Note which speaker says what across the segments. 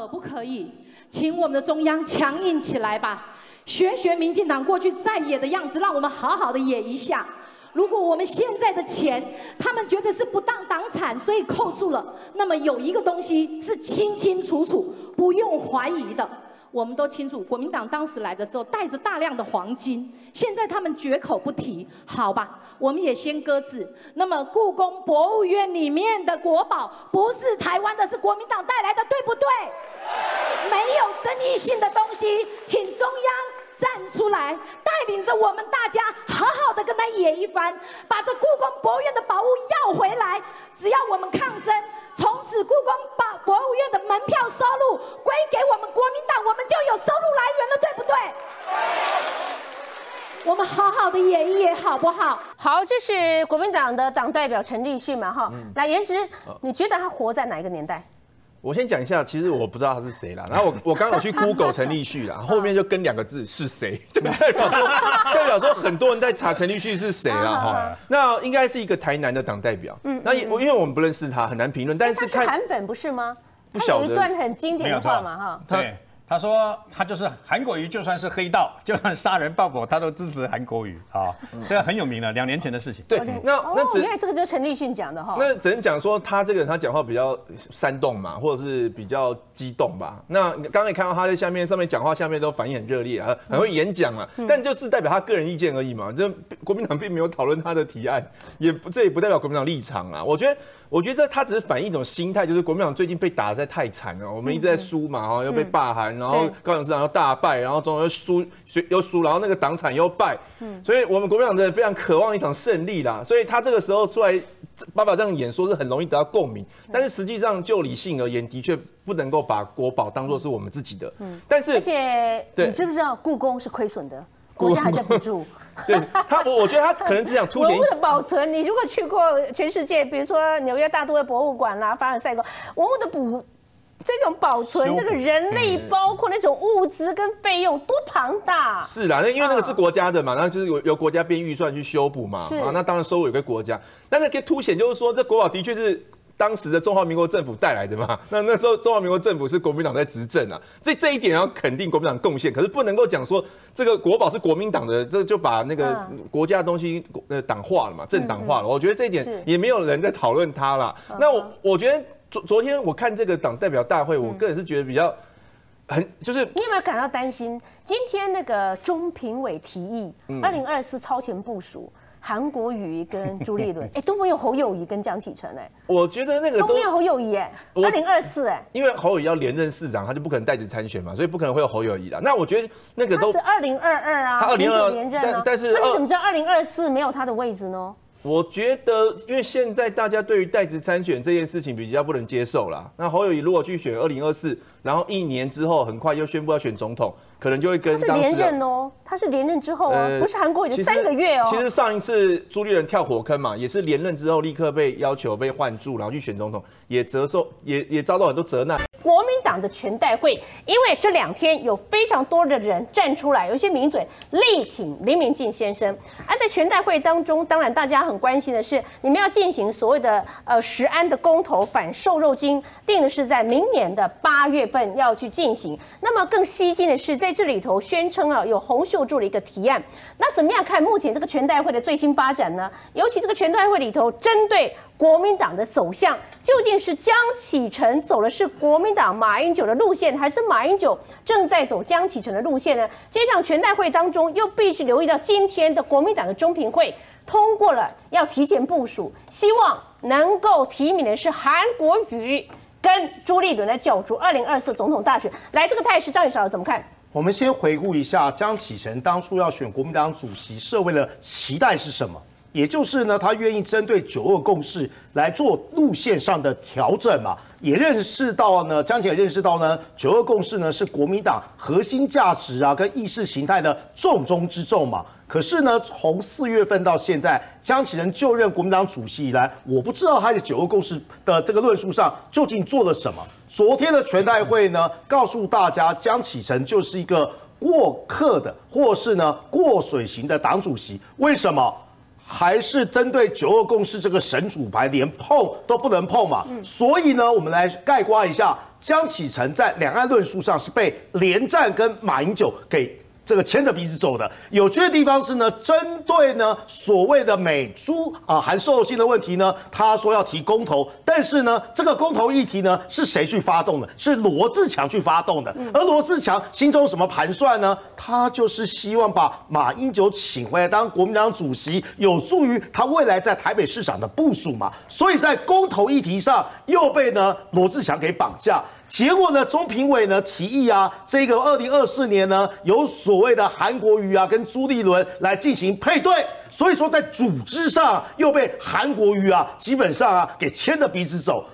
Speaker 1: 可不可以，请我们的中央强硬起来吧，学学民进党过去在野的样子，让我们好好的野一下。如果我们现在的钱，他们觉得是不当党产，所以扣住了，那么有一个东西是清清楚楚、不用怀疑的。我们都清楚，国民党当时来的时候带着大量的黄金，现在他们绝口不提，好吧？我们也先搁置。那么故宫博物院里面的国宝不是台湾的，是国民党带来的，对不对？没有争议性的东西，请中央站出来，带领着我们大家好好的跟他演一番，把这故宫博物院的宝物要回来。只要我们抗争。从此，故宫博博物院的门票收入归给我们国民党，我们就有收入来源了，对不对？我们好好的演一演，好不好？
Speaker 2: 好，这是国民党的党代表陈立迅嘛，哈，来，颜值，你觉得他活在哪一个年代？
Speaker 3: 我先讲一下，其实我不知道他是谁啦。然后我我刚刚有去 Google 陈立旭啦，后面就跟两个字是谁，就代表说代表说很多人在查陈立旭是谁啦哈。那应该是一个台南的党代表。嗯，那也因为我们不认识他，很难评论。但
Speaker 2: 是看韩粉不是吗？不晓得有一段很经典的话嘛哈。
Speaker 4: 对。他说：“他就是韩国瑜，就算是黑道，就算杀人放火，他都支持韩国瑜啊，这个很有名了，两年前的事情。”
Speaker 3: 对，那
Speaker 2: 那只因为这个就是陈立迅讲的哈。
Speaker 3: 那只能讲说他这个人他讲话比较煽动嘛，或者是比较激动吧。那刚刚也看到他在下面上面讲话，下面都反应很热烈啊，很会演讲啊。但就是代表他个人意见而已嘛，这国民党并没有讨论他的提案，也不这也不代表国民党立场啊。我觉得。我觉得他只是反映一种心态，就是国民党最近被打的在太惨了，我们一直在输嘛，哈，又被罢韩，然后高雄市长又大败，然后中央又输，又输，然后那个党产又败，嗯，所以我们国民党真的非常渴望一场胜利啦，所以他这个时候出来爸爸这样演说是很容易得到共鸣，但是实际上就理性而言，的确不能够把国宝当做是我们自己的，嗯，但是
Speaker 2: 而且你知不知道故宫是亏损的，国家还在补助。
Speaker 3: 对。他，我我觉得他可能只想凸显
Speaker 2: 文物的保存。你如果去过全世界，比如说纽约大都会博物馆啦、凡尔赛宫，文物的补这种保存，这个人力包括那种物资跟费用多庞大。
Speaker 3: 是啦，那因为那个是国家的嘛，那就是由由国家编预算去修补嘛，啊，那当然收入有个国家，但是可以凸显就是说，这国宝的确是。当时的中华民国政府带来的嘛，那那时候中华民国政府是国民党在执政啊，这这一点要肯定国民党贡献，可是不能够讲说这个国宝是国民党的，这就把那个国家的东西呃党化了嘛，政党化了。我觉得这一点也没有人在讨论它了。那我我觉得昨昨天我看这个党代表大会，我个人是觉得比较很就是，
Speaker 2: 你有没有感到担心？今天那个中评委提议二零二四超前部署。韩国瑜跟朱立伦，哎，都没有侯友谊跟江启臣，哎，
Speaker 3: 我觉得那个
Speaker 2: 都没有侯友谊，哎，二零二四，哎，
Speaker 3: 因为侯友谊要连任市长，他就不可能代职参选嘛，所以不可能会有侯友谊的。那我觉得那个都
Speaker 2: 是二零二二啊，
Speaker 3: 他二零二
Speaker 2: 连任
Speaker 3: 啊，但是
Speaker 2: 那你怎么知道二零二四没有他的位置呢？
Speaker 3: 我觉得，因为现在大家对于代职参选这件事情比较不能接受啦。那侯友谊如果去选二零二四，然后一年之后很快又宣布要选总统。可能就会跟
Speaker 2: 当时连任哦，他是连任之后啊，不是韩国已经三个月哦。
Speaker 3: 其实上一次朱立伦跳火坑嘛，也是连任之后立刻被要求被换住，然后去选总统，也折受也也遭到很多责难。
Speaker 2: 党的全代会，因为这两天有非常多的人站出来，有一些名嘴力挺林明进先生。而在全代会当中，当然大家很关心的是，你们要进行所谓的呃十安的公投反瘦肉精，定的是在明年的八月份要去进行。那么更吸睛的是。在这里头宣称啊，有洪秀柱的一个提案，那怎么样看目前这个全代会的最新发展呢？尤其这个全代会里头，针对国民党的走向，究竟是江启臣走的是国民党马英九的路线，还是马英九正在走江启臣的路线呢？这场全代会当中，又必须留意到今天的国民党的中评会通过了要提前部署，希望能够提名的是韩国瑜跟朱立伦来角逐二零二四总统大选。来，这个态势，张宇韶怎么看？
Speaker 5: 我们先回顾一下江启臣当初要选国民党主席，设为了期待是什么？也就是呢，他愿意针对九二共识来做路线上的调整嘛，也认识到呢，江启臣认识到呢，九二共识呢是国民党核心价值啊跟意识形态的重中之重嘛。可是呢，从四月份到现在，江启臣就任国民党主席以来，我不知道他在九二共识的这个论述上究竟做了什么。昨天的全代会呢，告诉大家江启臣就是一个过客的，或是呢过水型的党主席。为什么？还是针对九二共识这个神主牌，连碰都不能碰嘛。所以呢，我们来概括一下江启臣在两岸论述上是被连战跟马英九给。这个牵着鼻子走的，有趣的地方是呢，针对呢所谓的美猪啊含瘦肉性的问题呢，他说要提公投，但是呢，这个公投议题呢是谁去发动的？是罗志强去发动的。而罗志强心中什么盘算呢？他就是希望把马英九请回来当国民党主席，有助于他未来在台北市场的部署嘛。所以在公投议题上又被呢罗志强给绑架。结果呢，中评委呢提议啊，这个二零二四年呢，有所谓的韩国瑜啊跟朱立伦来进行配对，所以说在组织上又被韩国瑜啊基本上啊给牵着鼻子走。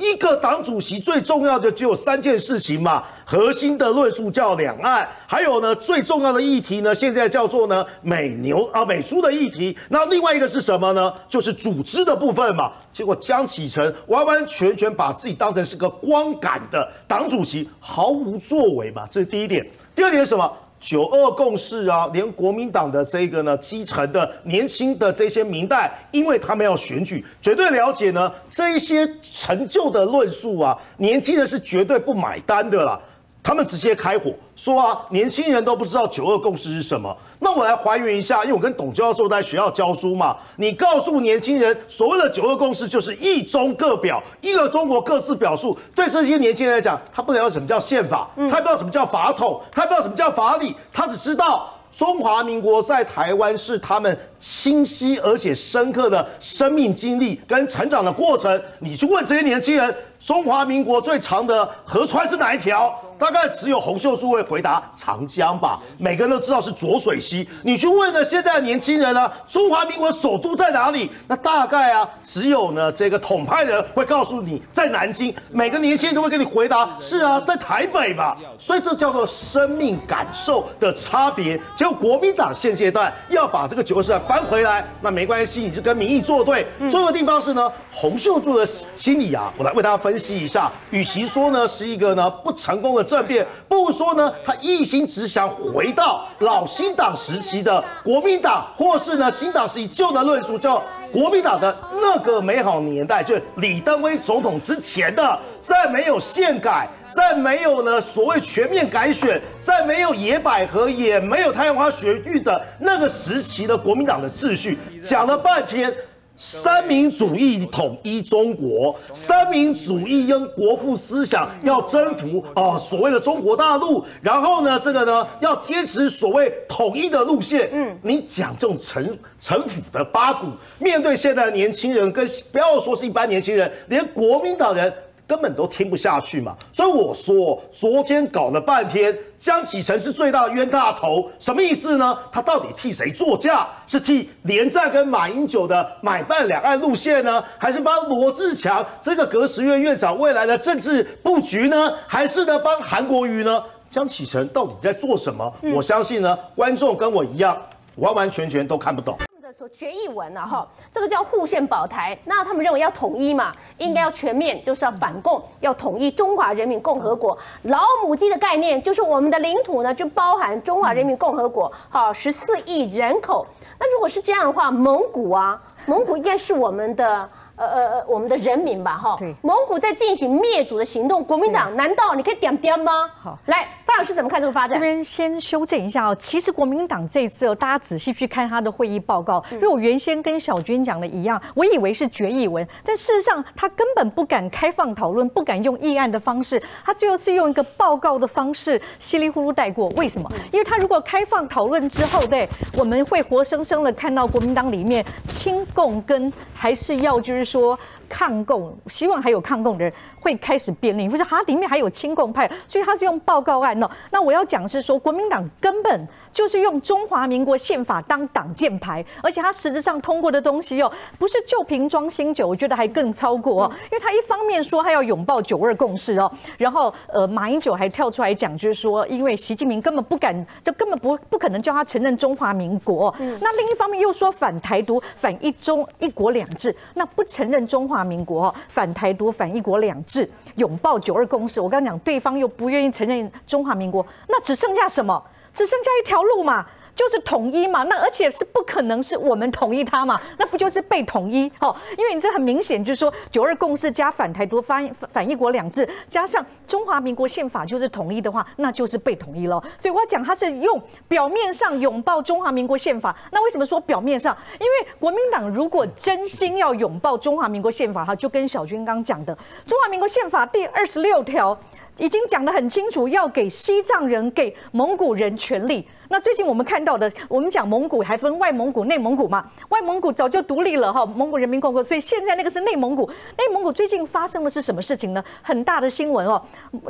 Speaker 5: 一个党主席最重要的只有三件事情嘛，核心的论述叫两岸，还有呢最重要的议题呢，现在叫做呢美牛啊美猪的议题。那另外一个是什么呢？就是组织的部分嘛。结果江启臣完完全全把自己当成是个光杆的党主席，毫无作为嘛。这是第一点。第二点是什么？九二共识啊，连国民党的这个呢基层的年轻的这些民代，因为他们要选举，绝对了解呢这一些陈旧的论述啊，年轻人是绝对不买单的啦。他们直接开火说啊，年轻人都不知道九二共识是什么。那我来还原一下，因为我跟董教授在学校教书嘛。你告诉年轻人，所谓的九二共识就是一中各表，一个中国各自表述。对这些年轻人来讲，他不了解什么叫宪法，他不知道什么叫法统，他不知道什么叫法理，他只知道中华民国在台湾是他们清晰而且深刻的生命经历跟成长的过程。你去问这些年轻人。中华民国最长的河川是哪一条？大概只有洪秀柱会回答长江吧。每个人都知道是浊水溪。你去问呢，现在的年轻人呢，中华民国首都在哪里？那大概啊，只有呢这个统派人会告诉你在南京。每个年轻人都会跟你回答是啊，在台北吧。所以这叫做生命感受的差别。结果国民党现阶段要把这个九二四搬回来，那没关系，你是跟民意作对。这个地方是呢，洪秀柱的心理啊，我来为大家分。分析一下，与其说呢是一个呢不成功的政变，不如说呢他一心只想回到老新党时期的国民党，或是呢新党时期旧的论述，叫国民党的那个美好年代，就李登辉总统之前的，在没有宪改，在没有呢所谓全面改选，在没有野百合，也没有太阳花学运的那个时期的国民党的秩序，讲了半天。三民主义统一中国，三民主义跟国父思想要征服啊所谓的中国大陆，然后呢，这个呢要坚持所谓统一的路线。嗯，你讲这种城城府的八股，面对现在的年轻人，跟不要说是一般年轻人，连国民党人。根本都听不下去嘛，所以我说昨天搞了半天，江启臣是最大的冤大头，什么意思呢？他到底替谁作嫁？是替连战跟马英九的买办两岸路线呢，还是帮罗志强这个革实院院长未来的政治布局呢？还是呢帮韩国瑜呢？江启臣到底在做什么？我相信呢，观众跟我一样，完完全全都看不懂。
Speaker 2: 说决议文啊，哈，这个叫护宪保台，那他们认为要统一嘛，应该要全面，就是要反共，要统一中华人民共和国。老母鸡的概念就是我们的领土呢，就包含中华人民共和国，好，十四亿人口。那如果是这样的话，蒙古啊，蒙古应该是我们的。呃呃呃，我们的人民吧，哈，蒙古在进行灭族的行动，国民党难道你可以点点吗？好，来，范老师怎么看这个发展？
Speaker 6: 这边先修正一下哦，其实国民党这次哦，大家仔细去看他的会议报告，因为我原先跟小军讲的一样，我以为是决议文，但事实上他根本不敢开放讨论，不敢用议案的方式，他最后是用一个报告的方式稀里糊涂带过。为什么？因为他如果开放讨论之后，对，我们会活生生的看到国民党里面亲共跟还是要就是。说抗共，希望还有抗共的人会开始辩论，或者它里面还有亲共派，所以他是用报告案哦。那我要讲是说，国民党根本就是用中华民国宪法当挡箭牌，而且他实质上通过的东西哦，不是旧瓶装新酒，我觉得还更超过哦。因为他一方面说他要拥抱九二共识哦，然后呃，马英九还跳出来讲，就是说，因为习近平根本不敢，就根本不不可能叫他承认中华民国。那另一方面又说反台独、反一中、一国两制，那不承认中华民国，反台独、反一国两制，拥抱九二共识。我刚刚讲，对方又不愿意承认中华民国，那只剩下什么？只剩下一条路嘛。就是统一嘛，那而且是不可能是我们统一它嘛，那不就是被统一？哦，因为你这很明显就是说九二共识加反台独反反一国两制，加上中华民国宪法就是统一的话，那就是被统一了。所以我要讲，他是用表面上拥抱中华民国宪法，那为什么说表面上？因为国民党如果真心要拥抱中华民国宪法，哈，就跟小军刚讲的，中华民国宪法第二十六条。已经讲得很清楚，要给西藏人、给蒙古人权利。那最近我们看到的，我们讲蒙古还分外蒙古、内蒙古嘛？外蒙古早就独立了哈，蒙古人民共和国，所以现在那个是内蒙古。内蒙古最近发生的是什么事情呢？很大的新闻哦，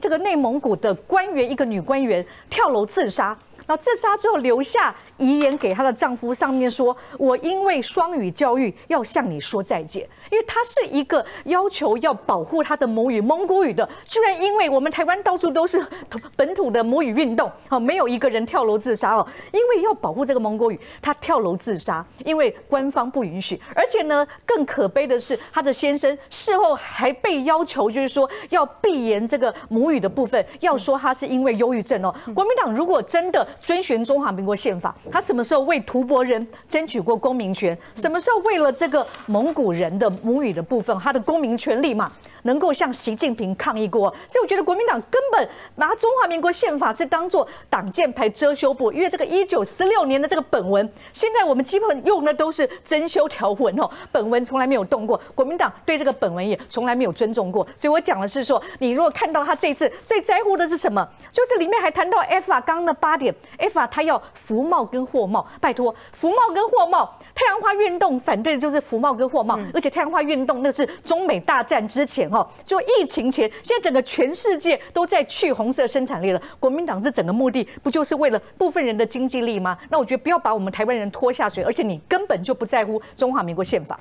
Speaker 6: 这个内蒙古的官员，一个女官员跳楼自杀。那自杀之后留下遗言给她的丈夫，上面说：“我因为双语教育要向你说再见。”因为她是一个要求要保护她的母语蒙古语的，居然因为我们台湾到处都是本土的母语运动，好，没有一个人跳楼自杀哦。因为要保护这个蒙古语，她跳楼自杀，因为官方不允许。而且呢，更可悲的是，她的先生事后还被要求，就是说要闭言这个母语的部分，要说她是因为忧郁症哦。国民党如果真的遵循中华民国宪法，他什么时候为吐蕃人争取过公民权？什么时候为了这个蒙古人的母语的部分，他的公民权利嘛？能够向习近平抗议过，所以我觉得国民党根本拿中华民国宪法是当做挡箭牌遮羞布，因为这个一九四六年的这个本文，现在我们基本用的都是增修条文哦，本文从来没有动过，国民党对这个本文也从来没有尊重过，所以我讲的是说，你如果看到他这次最在乎的是什么，就是里面还谈到 F 啊，刚刚的八点，F 啊，他要服贸跟货贸，拜托，服贸跟货贸，太阳花运动反对的就是服贸跟货贸，而且太阳花运动那是中美大战之前。就疫情前，现在整个全世界都在去红色生产力了。国民党这整个目的不就是为了部分人的经济力吗？那我觉得不要把我们台湾人拖下水，而且你根本就不在乎中华民国宪法。